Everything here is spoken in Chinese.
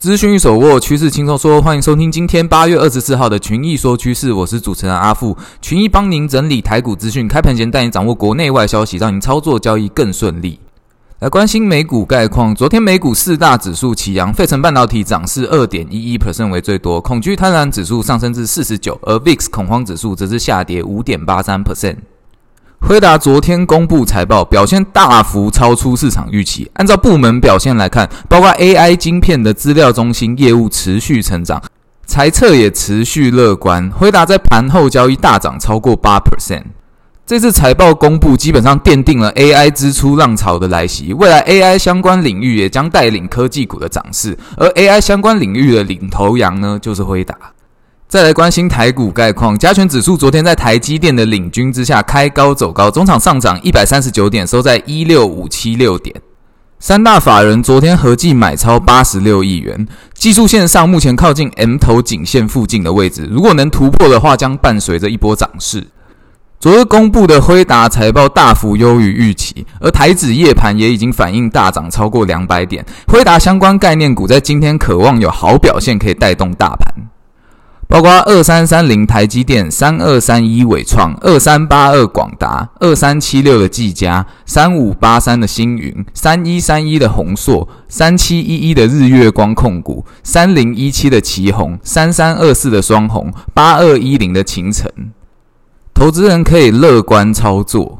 资讯一手握，趋势轻松说。欢迎收听今天八月二十四号的群益说趋势，我是主持人阿富。群益帮您整理台股资讯，开盘前带您掌握国内外消息，让您操作交易更顺利。来关心美股概况，昨天美股四大指数齐扬，费城半导体涨势二点一一 percent 为最多，恐惧贪婪指数上升至四十九，而 VIX 恐慌指数则是下跌五点八三 percent。辉达昨天公布财报，表现大幅超出市场预期。按照部门表现来看，包括 AI 晶片的资料中心业务持续成长，财测也持续乐观。辉达在盘后交易大涨超过八 percent。这次财报公布，基本上奠定了 AI 支出浪潮的来袭。未来 AI 相关领域也将带领科技股的涨势，而 AI 相关领域的领头羊呢，就是辉达。再来关心台股概况，加权指数昨天在台积电的领军之下开高走高，终场上涨一百三十九点，收在一六五七六点。三大法人昨天合计买超八十六亿元，技术线上目前靠近 M 头颈线附近的位置，如果能突破的话，将伴随着一波涨势。昨日公布的辉达财报大幅优于预期，而台指夜盘也已经反映大涨超过两百点，辉达相关概念股在今天渴望有好表现，可以带动大盘。包括二三三零台积电、三二三一伟创、二三八二广达、二三七六的技嘉、三五八三的星云、三一三一的宏硕、三七一一的日月光控股、三零一七的奇鋐、三三二四的双鸿、八二一零的勤诚，投资人可以乐观操作。